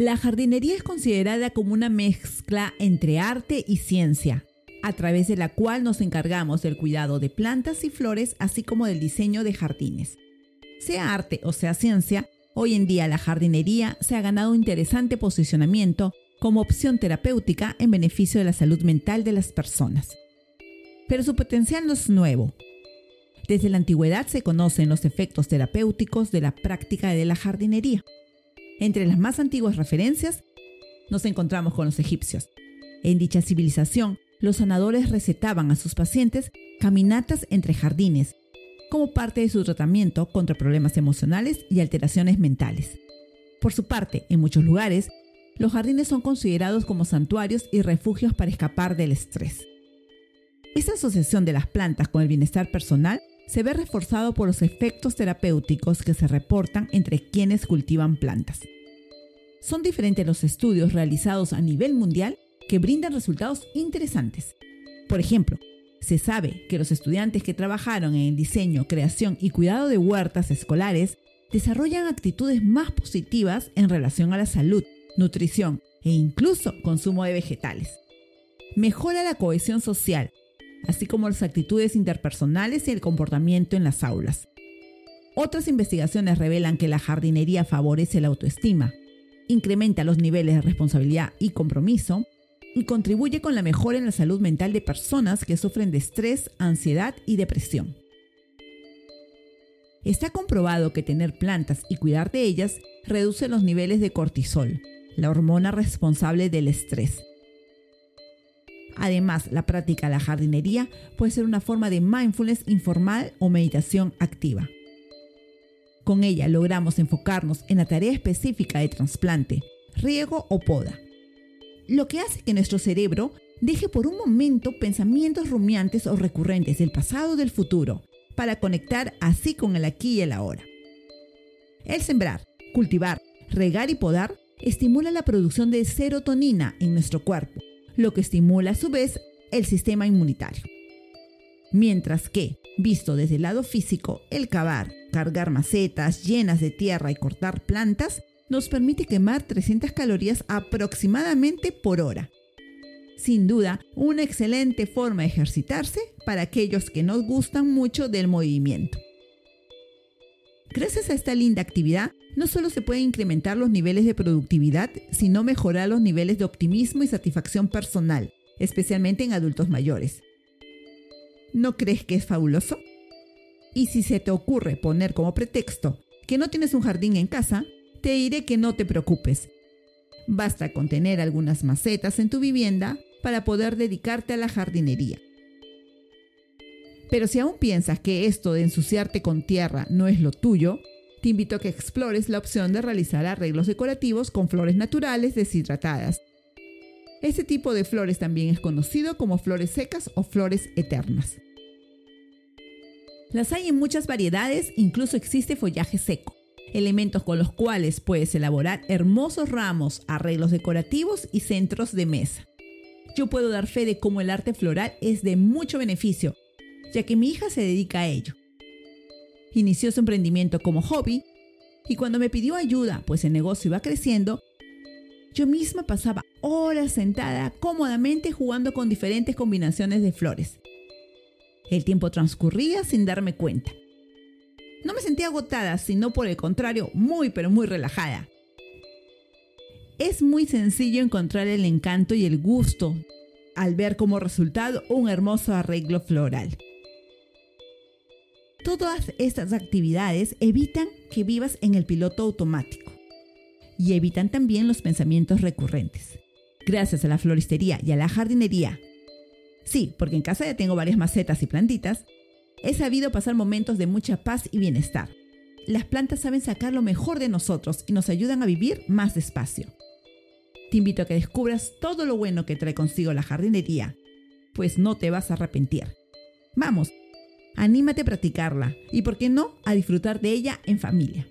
La jardinería es considerada como una mezcla entre arte y ciencia, a través de la cual nos encargamos del cuidado de plantas y flores, así como del diseño de jardines. Sea arte o sea ciencia, hoy en día la jardinería se ha ganado un interesante posicionamiento como opción terapéutica en beneficio de la salud mental de las personas. Pero su potencial no es nuevo. Desde la antigüedad se conocen los efectos terapéuticos de la práctica de la jardinería. Entre las más antiguas referencias nos encontramos con los egipcios. En dicha civilización, los sanadores recetaban a sus pacientes caminatas entre jardines como parte de su tratamiento contra problemas emocionales y alteraciones mentales. Por su parte, en muchos lugares, los jardines son considerados como santuarios y refugios para escapar del estrés. Esta asociación de las plantas con el bienestar personal se ve reforzado por los efectos terapéuticos que se reportan entre quienes cultivan plantas. Son diferentes los estudios realizados a nivel mundial que brindan resultados interesantes. Por ejemplo, se sabe que los estudiantes que trabajaron en el diseño, creación y cuidado de huertas escolares desarrollan actitudes más positivas en relación a la salud, nutrición e incluso consumo de vegetales. Mejora la cohesión social, así como las actitudes interpersonales y el comportamiento en las aulas. Otras investigaciones revelan que la jardinería favorece la autoestima, incrementa los niveles de responsabilidad y compromiso, y contribuye con la mejora en la salud mental de personas que sufren de estrés, ansiedad y depresión. Está comprobado que tener plantas y cuidar de ellas reduce los niveles de cortisol, la hormona responsable del estrés. Además, la práctica de la jardinería puede ser una forma de mindfulness informal o meditación activa. Con ella logramos enfocarnos en la tarea específica de trasplante, riego o poda lo que hace que nuestro cerebro deje por un momento pensamientos rumiantes o recurrentes del pasado o del futuro, para conectar así con el aquí y el ahora. El sembrar, cultivar, regar y podar estimula la producción de serotonina en nuestro cuerpo, lo que estimula a su vez el sistema inmunitario. Mientras que, visto desde el lado físico, el cavar, cargar macetas llenas de tierra y cortar plantas nos permite quemar 300 calorías aproximadamente por hora. Sin duda, una excelente forma de ejercitarse para aquellos que nos gustan mucho del movimiento. Gracias a esta linda actividad, no solo se pueden incrementar los niveles de productividad, sino mejorar los niveles de optimismo y satisfacción personal, especialmente en adultos mayores. ¿No crees que es fabuloso? Y si se te ocurre poner como pretexto que no tienes un jardín en casa, te diré que no te preocupes. Basta con tener algunas macetas en tu vivienda para poder dedicarte a la jardinería. Pero si aún piensas que esto de ensuciarte con tierra no es lo tuyo, te invito a que explores la opción de realizar arreglos decorativos con flores naturales deshidratadas. Este tipo de flores también es conocido como flores secas o flores eternas. Las hay en muchas variedades, incluso existe follaje seco elementos con los cuales puedes elaborar hermosos ramos, arreglos decorativos y centros de mesa. Yo puedo dar fe de cómo el arte floral es de mucho beneficio, ya que mi hija se dedica a ello. Inició su emprendimiento como hobby y cuando me pidió ayuda, pues el negocio iba creciendo, yo misma pasaba horas sentada cómodamente jugando con diferentes combinaciones de flores. El tiempo transcurría sin darme cuenta. No me sentía agotada, sino por el contrario, muy pero muy relajada. Es muy sencillo encontrar el encanto y el gusto al ver como resultado un hermoso arreglo floral. Todas estas actividades evitan que vivas en el piloto automático y evitan también los pensamientos recurrentes. Gracias a la floristería y a la jardinería. Sí, porque en casa ya tengo varias macetas y plantitas, He sabido pasar momentos de mucha paz y bienestar. Las plantas saben sacar lo mejor de nosotros y nos ayudan a vivir más despacio. Te invito a que descubras todo lo bueno que trae consigo la jardinería, pues no te vas a arrepentir. Vamos, anímate a practicarla y, por qué no, a disfrutar de ella en familia.